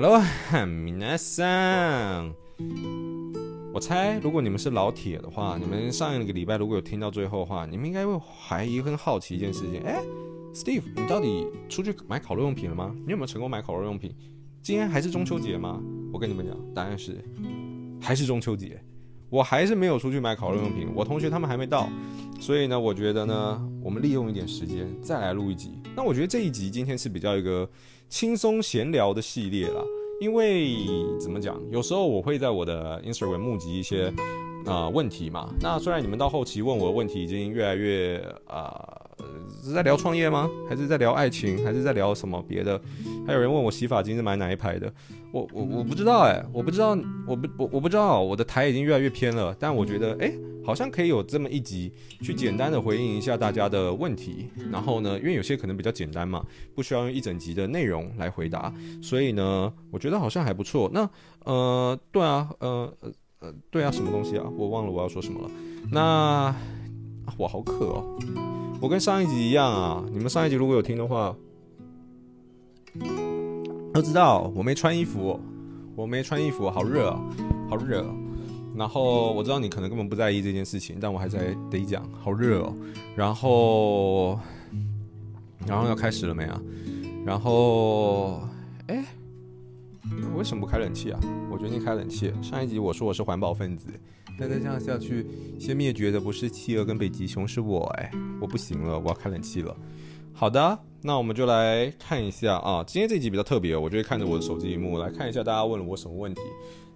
Hello，皆さん。我猜，如果你们是老铁的话，你们上一个礼拜如果有听到最后的话，你们应该会怀疑、跟好奇一件事情。哎，Steve，你到底出去买烤肉用品了吗？你有没有成功买烤肉用品？今天还是中秋节吗？我跟你们讲，答案是还是中秋节。我还是没有出去买烤肉用品，我同学他们还没到，所以呢，我觉得呢，我们利用一点时间再来录一集。那我觉得这一集今天是比较一个轻松闲聊的系列啦。因为怎么讲，有时候我会在我的 Instagram 募集一些啊、呃、问题嘛。那虽然你们到后期问我的问题已经越来越啊、呃，呃是在聊创业吗？还是在聊爱情？还是在聊什么别的？还有人问我洗发精是买哪一排的？我我我不知道哎，我不知道，我不我我不知道，我的台已经越来越偏了。但我觉得哎。好像可以有这么一集，去简单的回应一下大家的问题。然后呢，因为有些可能比较简单嘛，不需要用一整集的内容来回答，所以呢，我觉得好像还不错。那呃，对啊，呃呃，对啊，什么东西啊？我忘了我要说什么了。那，我好渴哦。我跟上一集一样啊，你们上一集如果有听的话，都知道我没穿衣服，我没穿衣服，好热，好热。然后我知道你可能根本不在意这件事情，但我还是得讲，好热哦。然后，然后要开始了没啊？然后，哎，为什么不开冷气啊？我决定开冷气。上一集我说我是环保分子，但再这样下去，先灭绝的不是企鹅跟北极熊，是我哎，我不行了，我要开冷气了。好的，那我们就来看一下啊，今天这集比较特别，我就会看着我的手机荧幕来看一下大家问了我什么问题。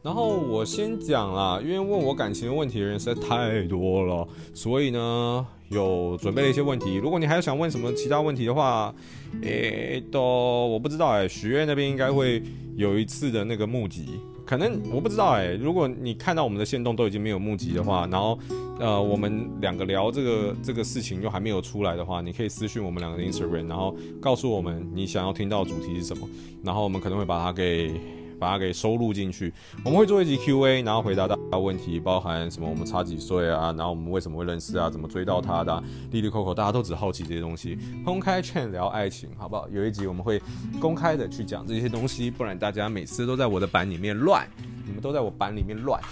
然后我先讲啦，因为问我感情问题的人实在太多了，所以呢，有准备了一些问题。如果你还有想问什么其他问题的话，诶，都我不知道哎，许愿那边应该会有一次的那个募集，可能我不知道哎。如果你看到我们的线动都已经没有募集的话，然后呃，我们两个聊这个这个事情又还没有出来的话，你可以私讯我们两个的 Instagram，然后告诉我们你想要听到的主题是什么，然后我们可能会把它给。把它给收录进去，我们会做一集 Q&A，然后回答大家问题，包含什么我们差几岁啊，然后我们为什么会认识啊，怎么追到他的，利利扣扣，大家都只好奇这些东西。公开劝聊爱情，好不好？有一集我们会公开的去讲这些东西，不然大家每次都在我的版里面乱，你们都在我版里面乱。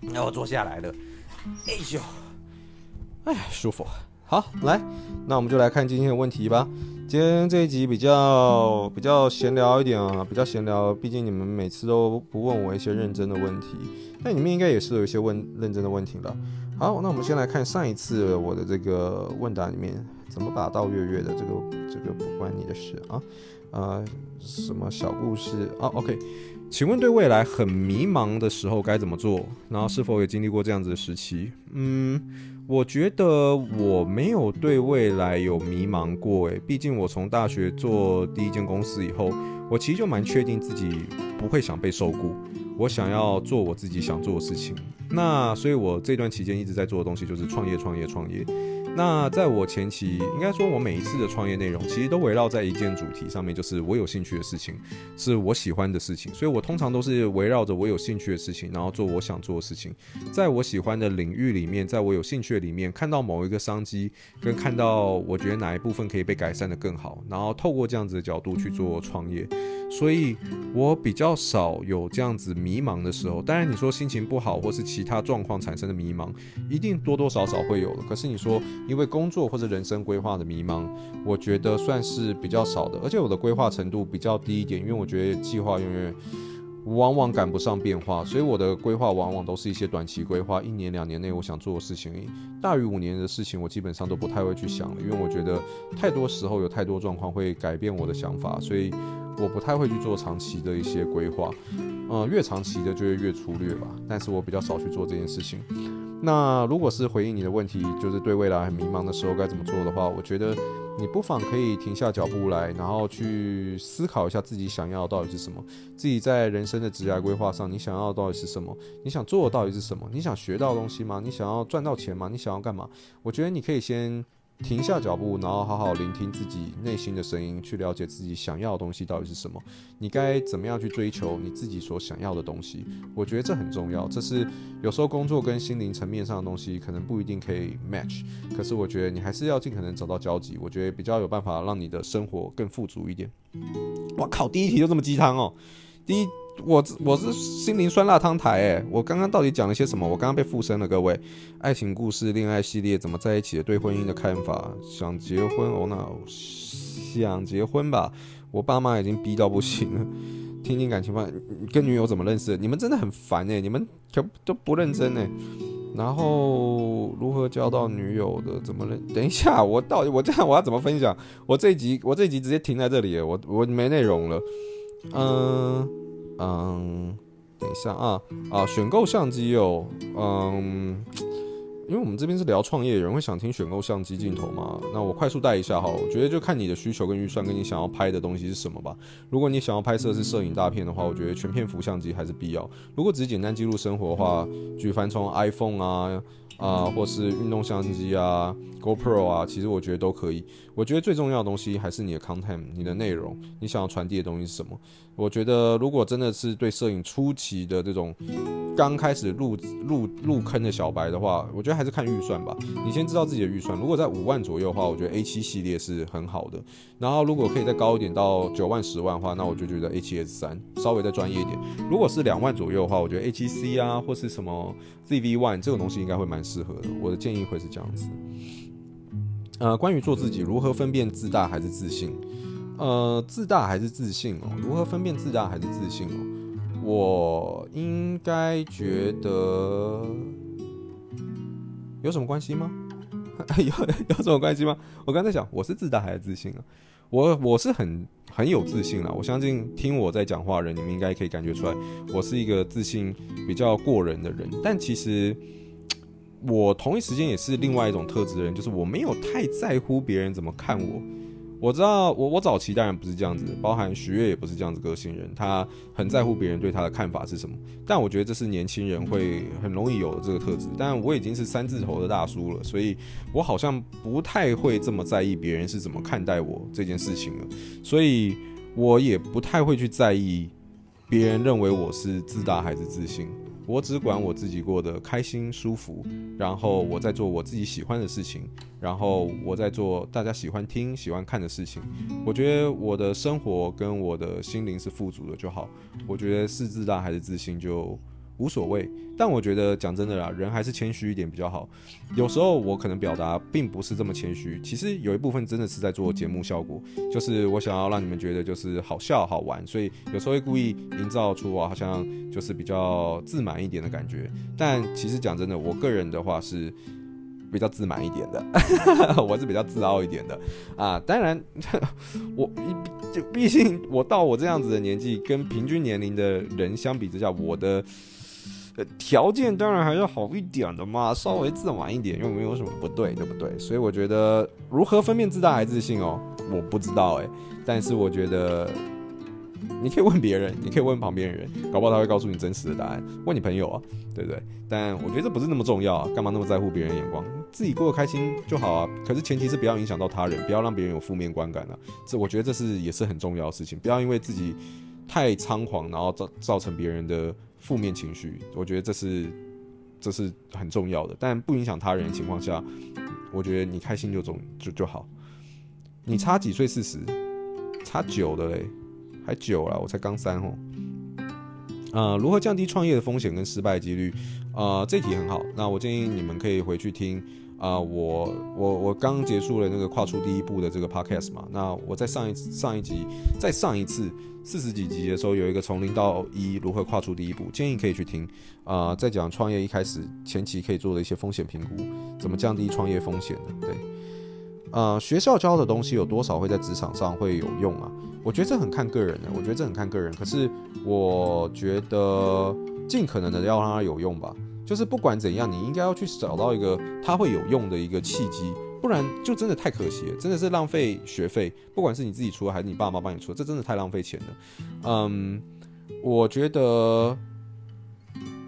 那我坐下来了，哎呦，哎，舒服。好，来，那我们就来看今天的问题吧。今天这一集比较比较闲聊一点啊，比较闲聊。毕竟你们每次都不问我一些认真的问题，那你们应该也是有一些问认真的问题了。好，那我们先来看上一次我的这个问答里面，怎么把到月月的这个这个不关你的事啊。呃，什么小故事啊？OK，请问对未来很迷茫的时候该怎么做？然后是否也经历过这样子的时期？嗯。我觉得我没有对未来有迷茫过，诶，毕竟我从大学做第一间公司以后，我其实就蛮确定自己不会想被受雇，我想要做我自己想做的事情。那所以，我这段期间一直在做的东西就是创业，创业，创业。那在我前期，应该说，我每一次的创业内容其实都围绕在一件主题上面，就是我有兴趣的事情，是我喜欢的事情。所以我通常都是围绕着我有兴趣的事情，然后做我想做的事情。在我喜欢的领域里面，在我有兴趣的里面，看到某一个商机，跟看到我觉得哪一部分可以被改善得更好，然后透过这样子的角度去做创业。所以我比较少有这样子迷茫的时候。当然，你说心情不好或是其他状况产生的迷茫，一定多多少少会有的。可是你说，因为工作或者人生规划的迷茫，我觉得算是比较少的，而且我的规划程度比较低一点，因为我觉得计划永远往往赶不上变化，所以我的规划往往都是一些短期规划，一年两年内我想做的事情，大于五年的事情我基本上都不太会去想了，因为我觉得太多时候有太多状况会改变我的想法，所以我不太会去做长期的一些规划，呃，越长期的就会越粗略吧，但是我比较少去做这件事情。那如果是回应你的问题，就是对未来很迷茫的时候该怎么做的话，我觉得你不妨可以停下脚步来，然后去思考一下自己想要到底是什么，自己在人生的职业规划上，你想要到底是什么？你想做的到底是什么？你想学到东西吗？你想要赚到钱吗？你想要干嘛？我觉得你可以先。停下脚步，然后好好聆听自己内心的声音，去了解自己想要的东西到底是什么。你该怎么样去追求你自己所想要的东西？我觉得这很重要。这是有时候工作跟心灵层面上的东西可能不一定可以 match，可是我觉得你还是要尽可能找到交集。我觉得比较有办法让你的生活更富足一点。我靠，第一题就这么鸡汤哦。第一，我我是心灵酸辣汤台哎，我刚刚到底讲了些什么？我刚刚被附身了，各位。爱情故事、恋爱系列，怎么在一起的？对婚姻的看法，想结婚哦，那想结婚吧。我爸妈已经逼到不行了。听听感情吧，跟女友怎么认识？你们真的很烦哎，你们可都不认真哎。然后如何交到女友的？怎么认？等一下，我到底我这样我要怎么分享？我这一集我这一集直接停在这里，我我没内容了。嗯嗯，等一下啊啊，选购相机哦，嗯。因为我们这边是聊创业，有人会想听选购相机镜头吗？那我快速带一下哈，我觉得就看你的需求跟预算，跟你想要拍的东西是什么吧。如果你想要拍摄是摄影大片的话，我觉得全片幅相机还是必要。如果只是简单记录生活的话，举凡从 iPhone 啊啊，或是运动相机啊。GoPro 啊，其实我觉得都可以。我觉得最重要的东西还是你的 content，你的内容，你想要传递的东西是什么？我觉得如果真的是对摄影初期的这种刚开始入入入坑的小白的话，我觉得还是看预算吧。你先知道自己的预算，如果在五万左右的话，我觉得 A7 系列是很好的。然后如果可以再高一点到九万、十万的话，那我就觉得 A7S3 稍微再专业一点。如果是两万左右的话，我觉得 A7C 啊，或是什么 ZV-1 这种东西应该会蛮适合的。我的建议会是这样子。呃，关于做自己，如何分辨自大还是自信？呃，自大还是自信哦？如何分辨自大还是自信哦？我应该觉得有什么关系吗？有有什么关系吗？我刚才想，我是自大还是自信啊？我我是很很有自信啦。我相信听我在讲话的人，你们应该可以感觉出来，我是一个自信比较过人的人。但其实。我同一时间也是另外一种特质的人，就是我没有太在乎别人怎么看我。我知道我我早期当然不是这样子，包含许悦也不是这样子个性人，他很在乎别人对他的看法是什么。但我觉得这是年轻人会很容易有的这个特质。但我已经是三字头的大叔了，所以我好像不太会这么在意别人是怎么看待我这件事情了。所以我也不太会去在意别人认为我是自大还是自信。我只管我自己过得开心舒服，然后我在做我自己喜欢的事情，然后我在做大家喜欢听、喜欢看的事情。我觉得我的生活跟我的心灵是富足的就好。我觉得是自大还是自信就。无所谓，但我觉得讲真的啦，人还是谦虚一点比较好。有时候我可能表达并不是这么谦虚，其实有一部分真的是在做节目效果，就是我想要让你们觉得就是好笑好玩，所以有时候会故意营造出我好像就是比较自满一点的感觉。但其实讲真的，我个人的话是比较自满一点的，我是比较自傲一点的啊。当然，我就毕竟我到我这样子的年纪，跟平均年龄的人相比之下，我的。条件当然还是好一点的嘛，稍微自满一点又没有什么不对，对不对？所以我觉得如何分辨自大还自信哦，我不知道诶。但是我觉得你可以问别人，你可以问旁边人，搞不好他会告诉你真实的答案。问你朋友啊，对不对？但我觉得这不是那么重要啊，干嘛那么在乎别人眼光？自己过得开心就好啊。可是前提是不要影响到他人，不要让别人有负面观感啊。这我觉得这是也是很重要的事情，不要因为自己太猖狂，然后造造成别人的。负面情绪，我觉得这是这是很重要的，但不影响他人的情况下，我觉得你开心就总就就好。你差几岁四十？差九的嘞，还九了，我才刚三哦。呃，如何降低创业的风险跟失败几率？呃，这题很好，那我建议你们可以回去听。啊、我我我刚结束了那个跨出第一步的这个 podcast 嘛，那我在上一上一集再上一次四十几集的时候，有一个从零到一如何跨出第一步，建议可以去听。啊、呃，在讲创业一开始前期可以做的一些风险评估，怎么降低创业风险的。对，呃，学校教的东西有多少会在职场上会有用啊？我觉得这很看个人的，我觉得这很看个人。可是我觉得尽可能的要让它有用吧。就是不管怎样，你应该要去找到一个它会有用的一个契机，不然就真的太可惜了，真的是浪费学费。不管是你自己出还是你爸妈帮你出，这真的太浪费钱了。嗯，我觉得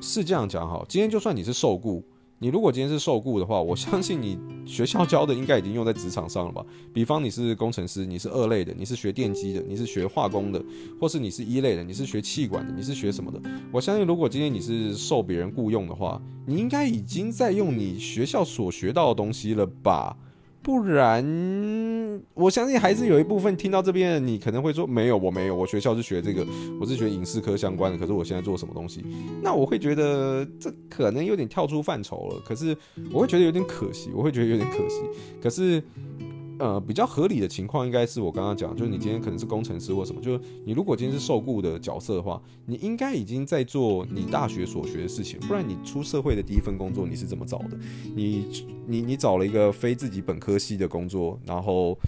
是这样讲哈。今天就算你是受雇。你如果今天是受雇的话，我相信你学校教的应该已经用在职场上了吧？比方你是工程师，你是二类的，你是学电机的，你是学化工的，或是你是一类的，你是学气管的，你是学什么的？我相信如果今天你是受别人雇佣的话，你应该已经在用你学校所学到的东西了吧？不然，我相信还是有一部分听到这边，你可能会说没有，我没有，我学校是学这个，我是学影视科相关的。可是我现在做什么东西？那我会觉得这可能有点跳出范畴了。可是我会觉得有点可惜，我会觉得有点可惜。可是。呃，比较合理的情况应该是我刚刚讲，就是你今天可能是工程师或什么，就是你如果今天是受雇的角色的话，你应该已经在做你大学所学的事情，不然你出社会的第一份工作你是怎么找的？你你你找了一个非自己本科系的工作，然后。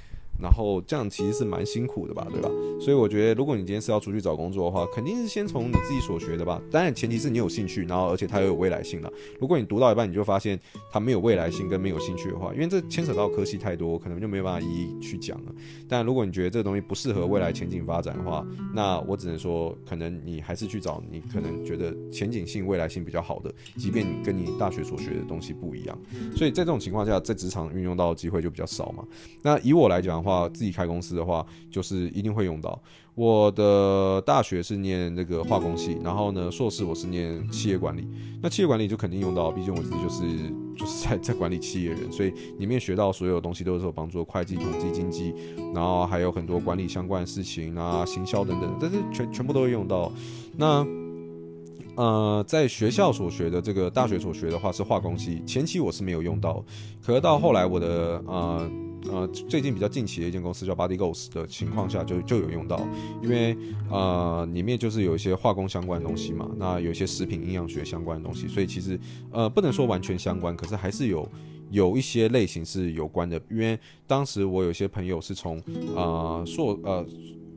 然后这样其实是蛮辛苦的吧，对吧？所以我觉得，如果你今天是要出去找工作的话，肯定是先从你自己所学的吧。当然，前提是你有兴趣，然后而且它又有未来性了。如果你读到一半你就发现它没有未来性跟没有兴趣的话，因为这牵扯到科系太多，可能就没有办法一一去讲了。但如果你觉得这个东西不适合未来前景发展的话，那我只能说，可能你还是去找你可能觉得前景性、未来性比较好的，即便你跟你大学所学的东西不一样。所以在这种情况下，在职场运用到的机会就比较少嘛。那以我来讲。话自己开公司的话，就是一定会用到。我的大学是念那个化工系，然后呢，硕士我是念企业管理。那企业管理就肯定用到，毕竟我自己就是就是在在管理企业人，所以里面学到所有东西都是有帮助，会计、统计、经济，然后还有很多管理相关的事情啊，行销等等，但是全全部都会用到。那呃，在学校所学的这个大学所学的话是化工系，前期我是没有用到，可是到后来我的呃。呃，最近比较近期的一间公司叫 Body Goals 的情况下就，就有用到，因为呃里面就是有一些化工相关的东西嘛，那有一些食品营养学相关的东西，所以其实呃不能说完全相关，可是还是有有一些类型是有关的，因为当时我有些朋友是从啊硕呃。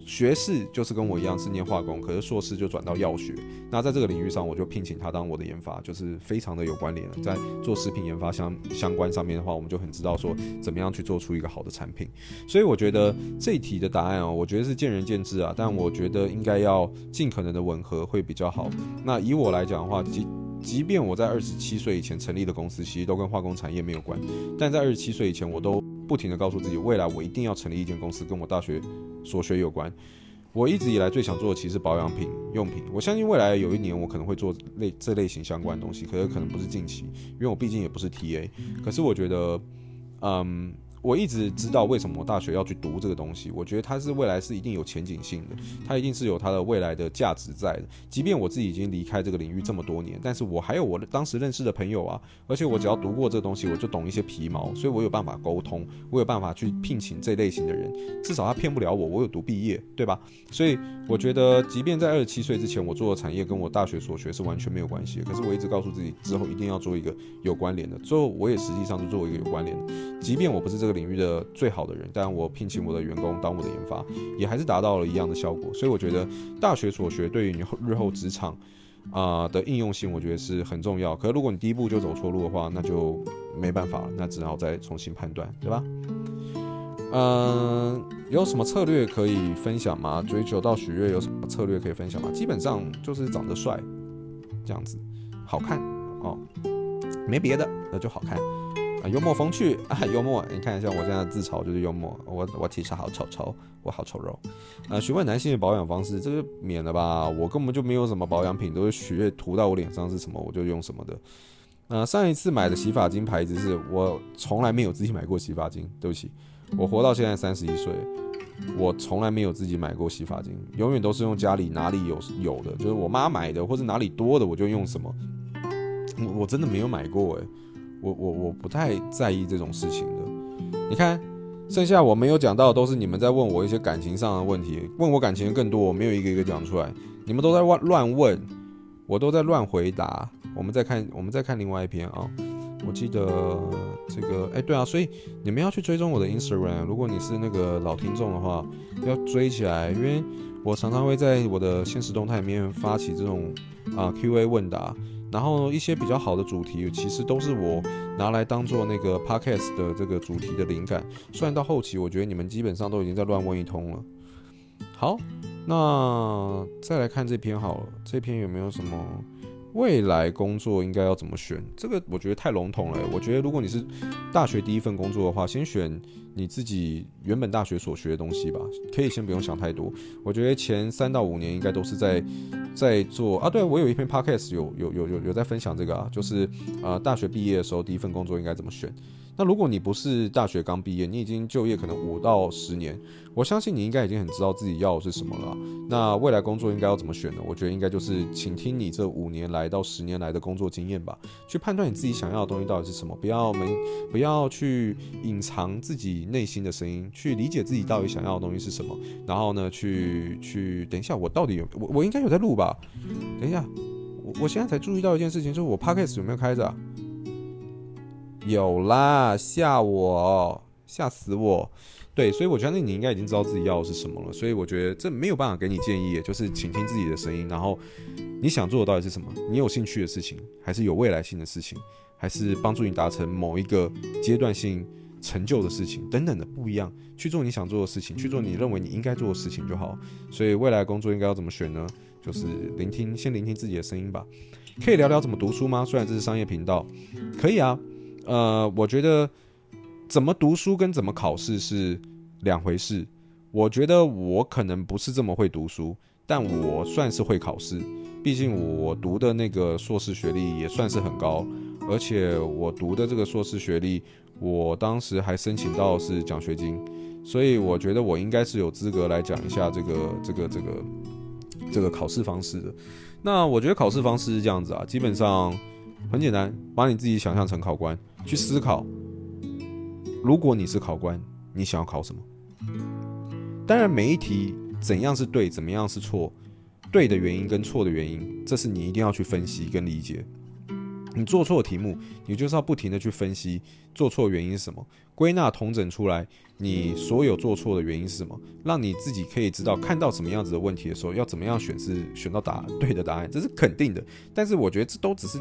学士就是跟我一样是念化工，可是硕士就转到药学。那在这个领域上，我就聘请他当我的研发，就是非常的有关联。在做食品研发相相关上面的话，我们就很知道说怎么样去做出一个好的产品。所以我觉得这一题的答案哦，我觉得是见仁见智啊。但我觉得应该要尽可能的吻合会比较好。那以我来讲的话，即即便我在二十七岁以前成立的公司，其实都跟化工产业没有关。但在二十七岁以前，我都不停的告诉自己，未来我一定要成立一间公司，跟我大学所学有关。我一直以来最想做的其实是保养品用品。我相信未来有一年我可能会做类这类型相关的东西，可是可能不是近期，因为我毕竟也不是 TA。可是我觉得，嗯。我一直知道为什么我大学要去读这个东西，我觉得它是未来是一定有前景性的，它一定是有它的未来的价值在的。即便我自己已经离开这个领域这么多年，但是我还有我当时认识的朋友啊，而且我只要读过这个东西，我就懂一些皮毛，所以我有办法沟通，我有办法去聘请这类型的人，至少他骗不了我，我有读毕业，对吧？所以我觉得，即便在二十七岁之前，我做的产业跟我大学所学是完全没有关系的，可是我一直告诉自己，之后一定要做一个有关联的，最后我也实际上是做一个有关联的，即便我不是这个。领域的最好的人，但我聘请我的员工当我的研发，也还是达到了一样的效果。所以我觉得大学所学对于你日后职场啊、的应用性，我觉得是很重要。可是如果你第一步就走错路的话，那就没办法了，那只好再重新判断，对吧？嗯、有什么策略可以分享吗？追求到许愿有什么策略可以分享吗？基本上就是长得帅，这样子好看哦，没别的，那就好看。幽默风趣啊，幽默！你看一下我现在自嘲就是幽默。我我其实好丑丑，我好丑肉。呃，询问男性的保养方式，这个免了吧？我根本就没有什么保养品，都是血涂到我脸上是什么我就用什么的。呃，上一次买的洗发精牌子是我从来没有自己买过洗发精，对不起，我活到现在三十一岁，我从来没有自己买过洗发精，永远都是用家里哪里有有的，就是我妈买的或者哪里多的我就用什么。我我真的没有买过诶、我我我不太在意这种事情的，你看，剩下我没有讲到都是你们在问我一些感情上的问题，问我感情的更多，我没有一个一个讲出来，你们都在乱乱问，我都在乱回答。我们再看，我们再看另外一篇啊，我记得这个，哎、对啊，所以你们要去追踪我的 Instagram，如果你是那个老听众的话，要追起来，因为我常常会在我的现实动态里面发起这种啊 Q&A 问答。然后一些比较好的主题，其实都是我拿来当做那个 podcast 的这个主题的灵感。虽然到后期，我觉得你们基本上都已经在乱问一通了。好，那再来看这篇好了，这篇有没有什么？未来工作应该要怎么选？这个我觉得太笼统了。我觉得如果你是大学第一份工作的话，先选你自己原本大学所学的东西吧，可以先不用想太多。我觉得前三到五年应该都是在在做啊。对，我有一篇 podcast 有有有有有在分享这个啊，就是呃大学毕业的时候第一份工作应该怎么选。那如果你不是大学刚毕业，你已经就业可能五到十年，我相信你应该已经很知道自己要的是什么了。那未来工作应该要怎么选呢？我觉得应该就是倾听你这五年来到十年来的工作经验吧，去判断你自己想要的东西到底是什么。不要没不要去隐藏自己内心的声音，去理解自己到底想要的东西是什么。然后呢，去去等一下，我到底有我我应该有在录吧？等一下，我我现在才注意到一件事情，就是我 Podcast 有没有开着？有啦，吓我，吓死我！对，所以我相信你应该已经知道自己要的是什么了。所以我觉得这没有办法给你建议，就是倾听自己的声音，然后你想做的到底是什么？你有兴趣的事情，还是有未来性的事情，还是帮助你达成某一个阶段性成就的事情等等的不一样，去做你想做的事情，去做你认为你应该做的事情就好。所以未来工作应该要怎么选呢？就是聆听，先聆听自己的声音吧。可以聊聊怎么读书吗？虽然这是商业频道，可以啊。呃，我觉得怎么读书跟怎么考试是两回事。我觉得我可能不是这么会读书，但我算是会考试。毕竟我读的那个硕士学历也算是很高，而且我读的这个硕士学历，我当时还申请到是奖学金，所以我觉得我应该是有资格来讲一下这个这个这个这个考试方式的。那我觉得考试方式是这样子啊，基本上很简单，把你自己想象成考官。去思考，如果你是考官，你想要考什么？当然，每一题怎样是对，怎么样是错，对的原因跟错的原因，这是你一定要去分析跟理解。你做错题目，你就是要不停的去分析做错原因是什么，归纳统整出来你所有做错的原因是什么，让你自己可以知道看到什么样子的问题的时候，要怎么样选是选到答对的答案，这是肯定的。但是我觉得这都只是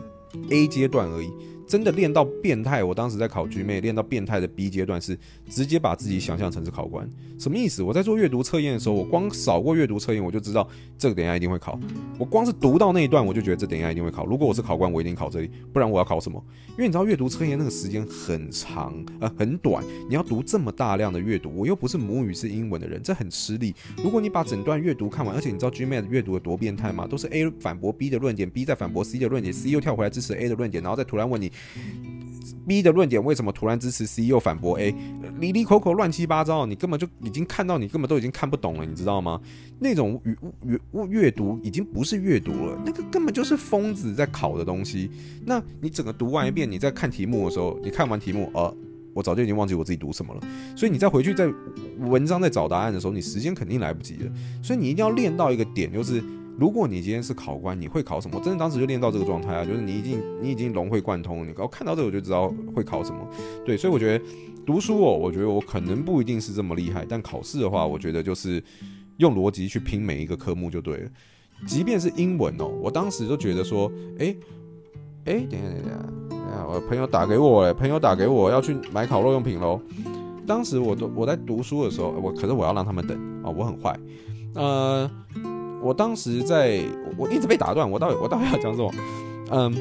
A 阶段而已。真的练到变态，我当时在考 G 类练到变态的 B 阶段是直接把自己想象成是考官，什么意思？我在做阅读测验的时候，我光扫过阅读测验，我就知道这个等下一定会考。我光是读到那一段，我就觉得这等下一定会考。如果我是考官，我一定考这里，不然我要考什么？因为你知道阅读测验那个时间很长，呃，很短，你要读这么大量的阅读，我又不是母语是英文的人，这很吃力。如果你把整段阅读看完，而且你知道 GMAT 阅读有多变态吗？都是 A 反驳 B 的论点，B 再反驳 C 的论点，C 又跳回来支持 A 的论点，然后再突然问你。B 的论点为什么突然支持 C 又反驳 A，里里口口乱七八糟，你根本就已经看到，你根本都已经看不懂了，你知道吗？那种阅阅阅读已经不是阅读了，那个根本就是疯子在考的东西。那你整个读完一遍，你在看题目的时候，你看完题目，呃，我早就已经忘记我自己读什么了。所以你再回去在文章在找答案的时候，你时间肯定来不及了。所以你一定要练到一个点，就是。如果你今天是考官，你会考什么？真的当时就练到这个状态啊，就是你已经你已经融会贯通，你我看到这个我就知道会考什么。对，所以我觉得读书哦，我觉得我可能不一定是这么厉害，但考试的话，我觉得就是用逻辑去拼每一个科目就对了。即便是英文哦，我当时就觉得说，哎哎，等下等下，等下，我朋友打给我，哎，朋友打给我要去买烤肉用品喽。当时我都我在读书的时候，我可是我要让他们等啊，我很坏，呃。我当时在，我一直被打断，我到底我到底要讲什么？嗯，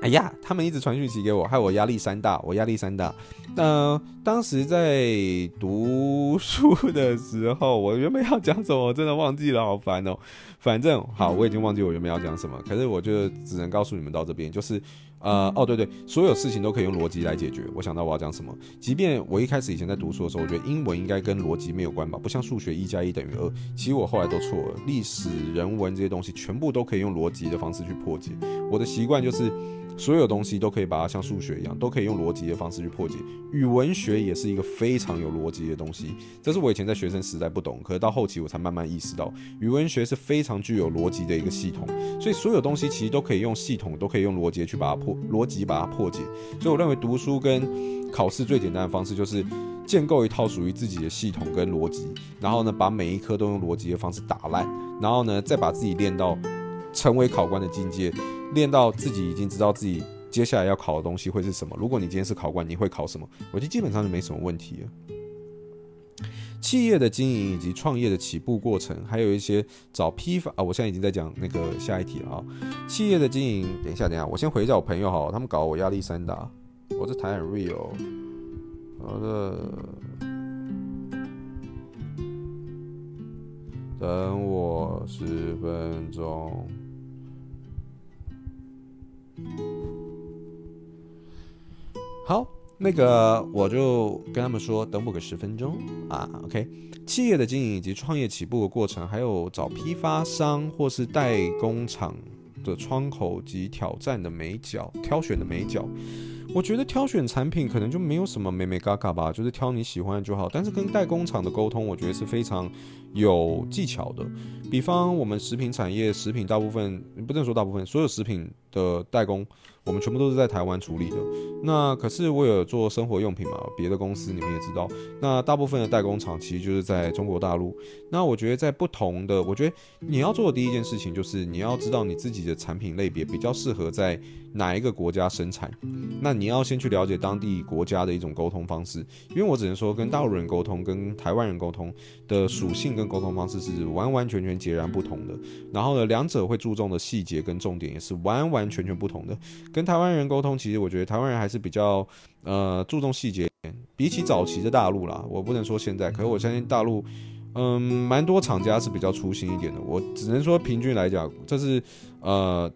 哎呀，他们一直传讯息给我，害我压力山大，我压力山大。呃，当时在读书的时候，我原本要讲什么，我真的忘记了，好烦哦。反正好，我已经忘记我原本要讲什么，可是我就只能告诉你们到这边，就是。呃，哦，对对，所有事情都可以用逻辑来解决。我想到我要讲什么，即便我一开始以前在读书的时候，我觉得英文应该跟逻辑没有关吧，不像数学一加一等于二。其实我后来都错了，历史、人文这些东西全部都可以用逻辑的方式去破解。我的习惯就是。所有东西都可以把它像数学一样，都可以用逻辑的方式去破解。语文学也是一个非常有逻辑的东西，这是我以前在学生时代不懂，可是到后期我才慢慢意识到，语文学是非常具有逻辑的一个系统。所以所有东西其实都可以用系统，都可以用逻辑去把它破，逻辑把它破解。所以我认为读书跟考试最简单的方式就是建构一套属于自己的系统跟逻辑，然后呢，把每一科都用逻辑的方式打烂，然后呢，再把自己练到成为考官的境界。练到自己已经知道自己接下来要考的东西会是什么。如果你今天是考官，你会考什么？我觉得基本上就没什么问题了。企业的经营以及创业的起步过程，还有一些找批发啊，我现在已经在讲那个下一题了啊。企业的经营，等一下，等一下，我先回一下我朋友哈，他们搞我压力山大，我这台很 real。好的，等我十分钟。好，那个我就跟他们说，等我个十分钟啊。OK，企业的经营以及创业起步的过程，还有找批发商或是代工厂的窗口及挑战的眉角，挑选的眉角。我觉得挑选产品可能就没有什么眉眉嘎嘎吧，就是挑你喜欢的就好。但是跟代工厂的沟通，我觉得是非常有技巧的。比方我们食品产业，食品大部分不能说大部分，所有食品的代工。我们全部都是在台湾处理的。那可是我有做生活用品嘛，别的公司你们也知道。那大部分的代工厂其实就是在中国大陆。那我觉得在不同的，我觉得你要做的第一件事情就是你要知道你自己的产品类别比较适合在哪一个国家生产。那你要先去了解当地国家的一种沟通方式，因为我只能说跟大陆人沟通跟台湾人沟通的属性跟沟通方式是完完全全截然不同的。然后呢，两者会注重的细节跟重点也是完完全全不同的。跟台湾人沟通，其实我觉得台湾人还是比较呃注重细节，比起早期的大陆啦，我不能说现在，可是我相信大陆，嗯，蛮多厂家是比较粗心一点的。我只能说平均来讲，这是呃。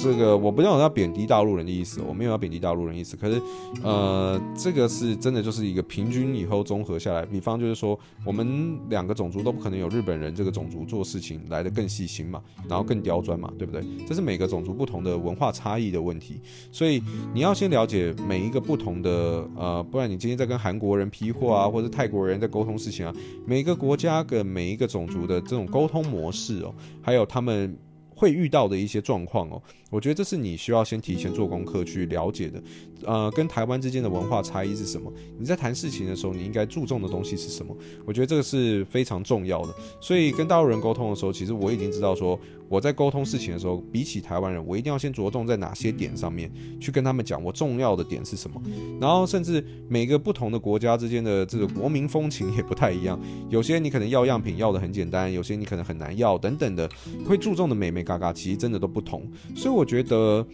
这个我不知道我要贬低大陆人的意思，我没有要贬低大陆人意思。可是，呃，这个是真的，就是一个平均以后综合下来，比方就是说，我们两个种族都不可能有日本人这个种族做事情来得更细心嘛，然后更刁钻嘛，对不对？这是每个种族不同的文化差异的问题。所以你要先了解每一个不同的，呃，不然你今天在跟韩国人批货啊，或者泰国人在沟通事情啊，每一个国家跟每一个种族的这种沟通模式哦，还有他们。会遇到的一些状况哦，我觉得这是你需要先提前做功课去了解的。呃，跟台湾之间的文化差异是什么？你在谈事情的时候，你应该注重的东西是什么？我觉得这个是非常重要的。所以跟大陆人沟通的时候，其实我已经知道说，我在沟通事情的时候，比起台湾人，我一定要先着重在哪些点上面去跟他们讲，我重要的点是什么。然后甚至每个不同的国家之间的这个国民风情也不太一样，有些你可能要样品要的很简单，有些你可能很难要等等的，会注重的美眉嘎嘎其实真的都不同。所以我我觉得。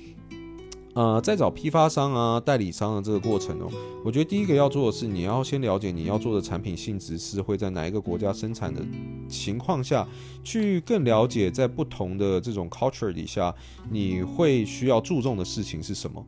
呃，在找批发商啊、代理商的这个过程哦，我觉得第一个要做的是，你要先了解你要做的产品性质是会在哪一个国家生产的情况下，去更了解在不同的这种 culture 底下，你会需要注重的事情是什么。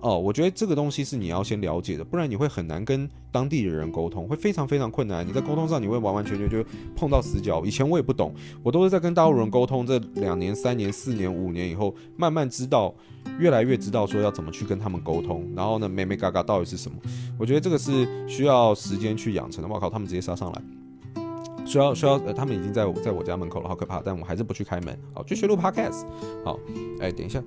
哦，我觉得这个东西是你要先了解的，不然你会很难跟当地的人沟通，会非常非常困难。你在沟通上你会完完全全就碰到死角。以前我也不懂，我都是在跟大陆人沟通，这两年、三年、四年、五年以后，慢慢知道，越来越知道说要怎么去跟他们沟通。然后呢，眉眉角角到底是什么？我觉得这个是需要时间去养成的。我靠，他们直接杀上来。需要需要呃，他们已经在我在我家门口了，好可怕！但我还是不去开门。好，继续录 podcast。好，哎，等一下，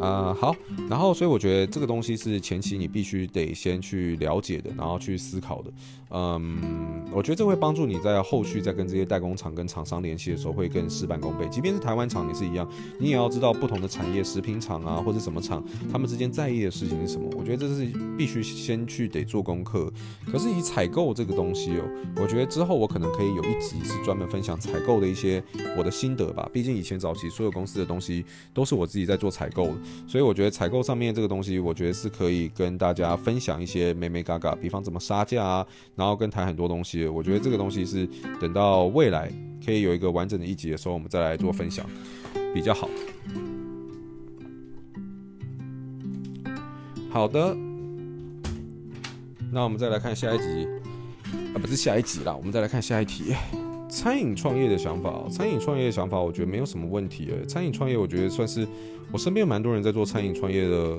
啊、好。然后，所以我觉得这个东西是前期你必须得先去了解的，然后去思考的。嗯，我觉得这会帮助你在后续在跟这些代工厂跟厂商联系的时候会更事半功倍。即便是台湾厂也是一样，你也要知道不同的产业，食品厂啊或者什么厂，他们之间在意的事情是什么。我觉得这是必须先去得做功课。可是以采购这个东西哦，我觉得之后我可能可以有一。是专门分享采购的一些我的心得吧。毕竟以前早期所有公司的东西都是我自己在做采购，所以我觉得采购上面这个东西，我觉得是可以跟大家分享一些美美嘎嘎，比方怎么杀价啊，然后跟谈很多东西。我觉得这个东西是等到未来可以有一个完整的一集的时候，我们再来做分享比较好。好的，那我们再来看下一集。啊，不是下一集啦，我们再来看下一题。餐饮创业的想法，餐饮创业的想法，我觉得没有什么问题。餐饮创业，我觉得算是我身边蛮多人在做餐饮创业的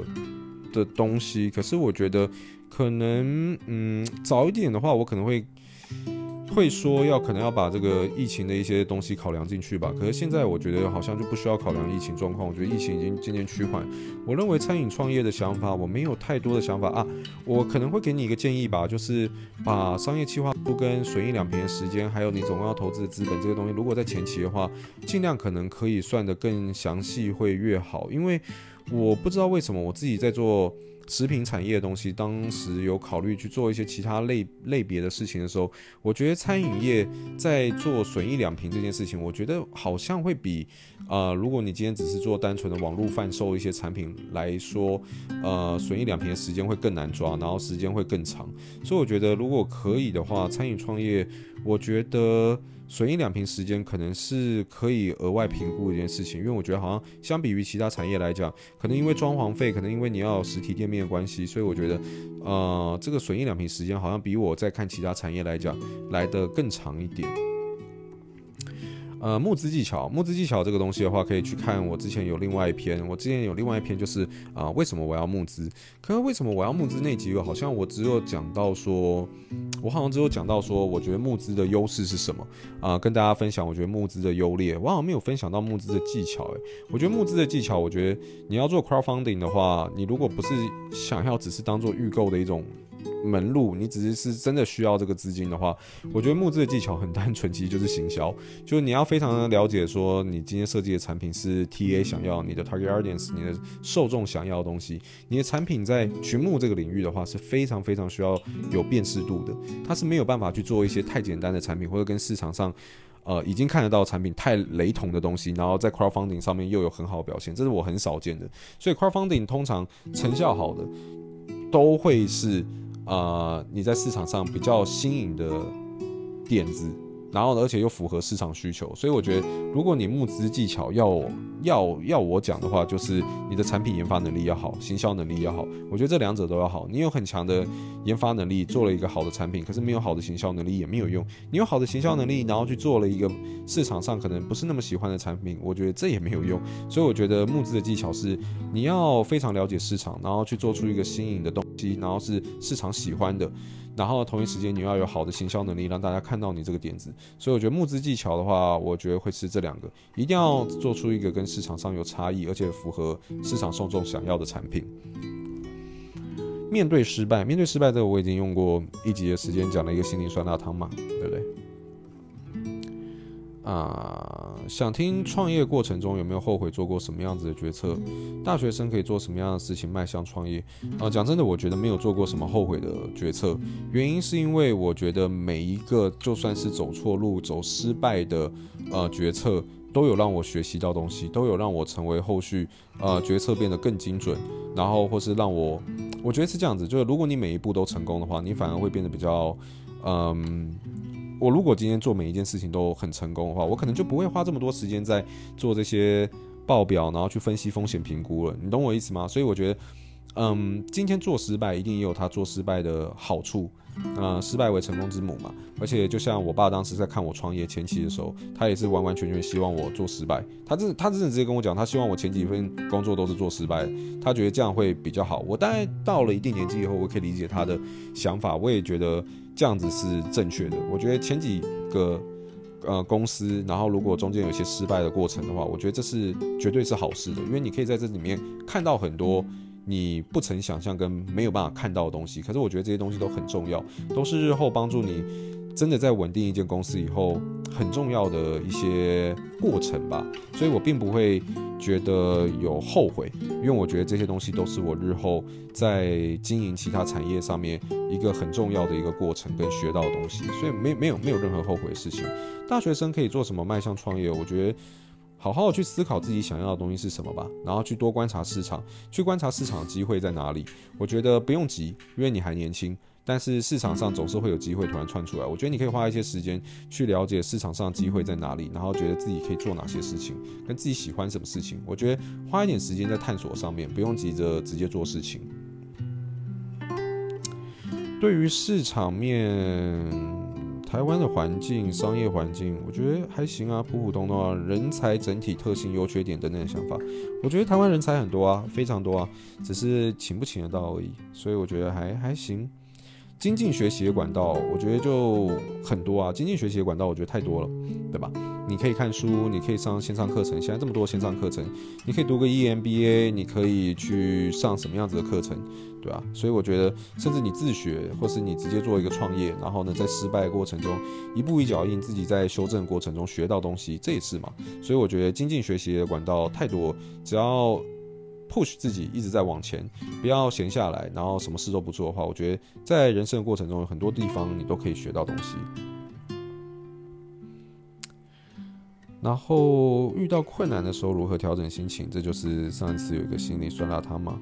的东西。可是我觉得可能，嗯，早一点的话，我可能会。会说要可能要把这个疫情的一些东西考量进去吧，可是现在我觉得好像就不需要考量疫情状况。我觉得疫情已经渐渐趋缓。我认为餐饮创业的想法，我没有太多的想法啊。我可能会给你一个建议吧，就是把商业计划书跟损益两平的时间，还有你总共要投资的资本这个东西，如果在前期的话，尽量可能可以算得更详细会越好。因为我不知道为什么我自己在做。食品产业的东西，当时有考虑去做一些其他类类别的事情的时候，我觉得餐饮业在做损益两平这件事情，我觉得好像会比，呃，如果你今天只是做单纯的网络贩售一些产品来说，呃，损益两平的时间会更难抓，然后时间会更长。所以我觉得如果可以的话，餐饮创业，我觉得损益两平时间可能是可以额外评估一件事情，因为我觉得好像相比于其他产业来讲，可能因为装潢费，可能因为你要实体店面的关系，所以我觉得，呃，这个损益两平时间好像比我在看其他产业来讲来得更长一点。呃，募资技巧，募资技巧这个东西的话，可以去看我之前有另外一篇，我之前有另外一篇就是啊、为什么我要募资？可是为什么我要募资那集，好像我只有讲到说，我好像只有讲到说，我觉得募资的优势是什么啊、跟大家分享，我觉得募资的优劣，我好像没有分享到募资的技巧。诶，我觉得募资的技巧，我觉得你要做 crowdfunding 的话，你如果不是想要只是当做预购的一种。门路，你只是是真的需要这个资金的话，我觉得募资的技巧很单纯，其实就是行销，就是你要非常的了解说，你今天设计的产品是 TA 想要，你的 target audience，你的受众想要的东西，你的产品在群募这个领域的话是非常非常需要有辨识度的，它是没有办法去做一些太简单的产品，或者跟市场上呃已经看得到产品太雷同的东西，然后在 crowdfunding 上面又有很好的表现，这是我很少见的，所以 crowdfunding 通常成效好的都会是。呃，你在市场上比较新颖的点子。然后，而且又符合市场需求，所以我觉得，如果你募资技巧要要要我讲的话，就是你的产品研发能力要好，行销能力要好。我觉得这两者都要好。你有很强的研发能力，做了一个好的产品，可是没有好的行销能力也没有用。你有好的行销能力，然后去做了一个市场上可能不是那么喜欢的产品，我觉得这也没有用。所以我觉得募资的技巧是你要非常了解市场，然后去做出一个新颖的东西，然后是市场喜欢的。然后同一时间你要有好的行销能力，让大家看到你这个点子。所以我觉得募资技巧的话，我觉得会是这两个，一定要做出一个跟市场上有差异，而且符合市场受众想要的产品。面对失败，面对失败这个我已经用过一集的时间讲了一个心灵酸辣汤嘛，对不对？啊，想听创业过程中有没有后悔做过什么样子的决策？大学生可以做什么样的事情迈向创业？啊，讲真的，我觉得没有做过什么后悔的决策。原因是因为我觉得每一个就算是走错路、走失败的呃决策，都有让我学习到东西，都有让我成为后续呃决策变得更精准，然后或是让我，我觉得是这样子，就是如果你每一步都成功的话，你反而会变得比较嗯。我如果今天做每一件事情都很成功的话，我可能就不会花这么多时间在做这些报表，然后去分析风险评估了。你懂我意思吗？所以我觉得，嗯，今天做失败一定也有他做失败的好处。呃，失败为成功之母嘛。而且就像我爸当时在看我创业前期的时候，他也是完完全全希望我做失败。他真他真的直接跟我讲，他希望我前几份工作都是做失败，他觉得这样会比较好。我大概到了一定年纪以后，我可以理解他的想法，我也觉得这样子是正确的。我觉得前几个呃公司，然后如果中间有些失败的过程的话，我觉得这是绝对是好事的，因为你可以在这里面看到很多。你不曾想象跟没有办法看到的东西，可是我觉得这些东西都很重要，都是日后帮助你真的在稳定一间公司以后很重要的一些过程吧。所以我并不会觉得有后悔，因为我觉得这些东西都是我日后在经营其他产业上面一个很重要的一个过程跟学到的东西，所以没没有没有任何后悔的事情。大学生可以做什么迈向创业？我觉得。好好的去思考自己想要的东西是什么吧，然后去多观察市场，去观察市场机会在哪里。我觉得不用急，因为你还年轻，但是市场上总是会有机会突然窜出来。我觉得你可以花一些时间去了解市场上机会在哪里，然后觉得自己可以做哪些事情，跟自己喜欢什么事情。我觉得花一点时间在探索上面，不用急着直接做事情。对于市场面。台湾的环境、商业环境，我觉得还行啊，普普通通啊。人才整体特性、优缺点等等的想法，我觉得台湾人才很多啊，非常多啊，只是请不请得到而已。所以我觉得还还行。精进学习的管道，我觉得就很多啊。精进学习的管道，我觉得太多了，对吧？你可以看书，你可以上线上课程。现在这么多线上课程，你可以读个 EMBA，你可以去上什么样子的课程，对吧？所以我觉得，甚至你自学，或是你直接做一个创业，然后呢，在失败过程中一步一脚印，自己在修正过程中学到东西，这也是嘛。所以我觉得精进学习的管道太多，只要。Push 自己一直在往前，不要闲下来，然后什么事都不做的话，我觉得在人生的过程中有很多地方你都可以学到东西。然后遇到困难的时候如何调整心情，这就是上一次有一个心灵酸辣汤嘛。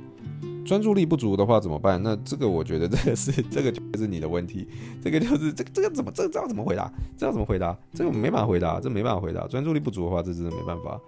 专注力不足的话怎么办？那这个我觉得这个是 这个就是你的问题，这个就是这个这个怎么这个这要怎么回答？这要怎么回答？这个没办法回答，这没办法回答。专注力不足的话，这真的没办法。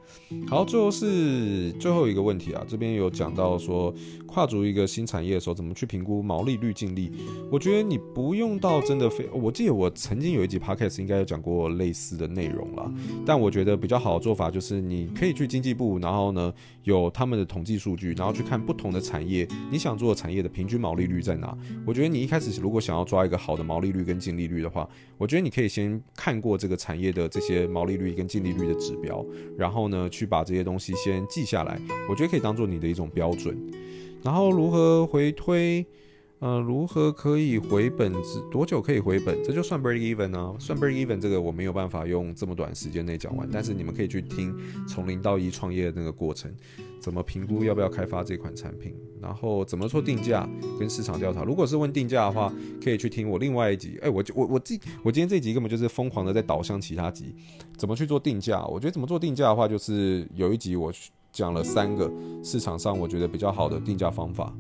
好，最后是最后一个问题啊，这边有讲到说跨足一个新产业的时候，怎么去评估毛利率、净利？我觉得你不用到真的非，我记得我曾经有一集 podcast 应该有讲过类似的内容啦，但我觉得比较好的做法就是你可以去经济部，然后呢有他们的统计数据，然后去看不同的产业。你想做的产业的平均毛利率在哪？我觉得你一开始如果想要抓一个好的毛利率跟净利率的话，我觉得你可以先看过这个产业的这些毛利率跟净利率的指标，然后呢去把这些东西先记下来，我觉得可以当做你的一种标准。然后如何回推？呃，如何可以回本？多久可以回本？这就算 break even 呢？算 break even 这个我没有办法用这么短时间内讲完，但是你们可以去听从零到一创业的那个过程，怎么评估要不要开发这款产品，然后怎么做定价跟市场调查。如果是问定价的话，可以去听我另外一集。哎，我我我这我今天这集根本就是疯狂的在导向其他集，怎么去做定价？我觉得怎么做定价的话，就是有一集我讲了三个市场上我觉得比较好的定价方法。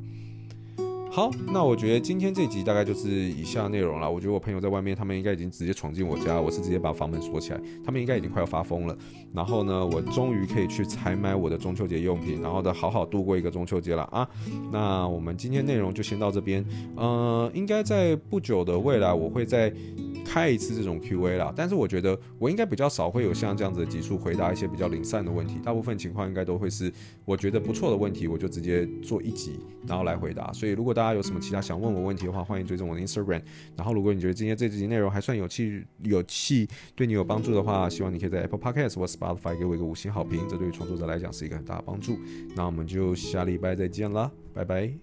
好，那我觉得今天这集大概就是以下内容了。我觉得我朋友在外面，他们应该已经直接闯进我家，我是直接把房门锁起来，他们应该已经快要发疯了。然后呢，我终于可以去采买我的中秋节用品，然后呢好好度过一个中秋节了啊。那我们今天内容就先到这边，呃，应该在不久的未来我会在。开一次这种 Q&A 啦，但是我觉得我应该比较少会有像这样子的集数回答一些比较零散的问题，大部分情况应该都会是我觉得不错的问题，我就直接做一集然后来回答。所以如果大家有什么其他想问我问题的话，欢迎追踪我的 Instagram。然后如果你觉得今天这集内容还算有趣有趣，对你有帮助的话，希望你可以在 Apple Podcast 或 Spotify 给我一个五星好评，这对于创作者来讲是一个很大的帮助。那我们就下礼拜再见啦，拜拜。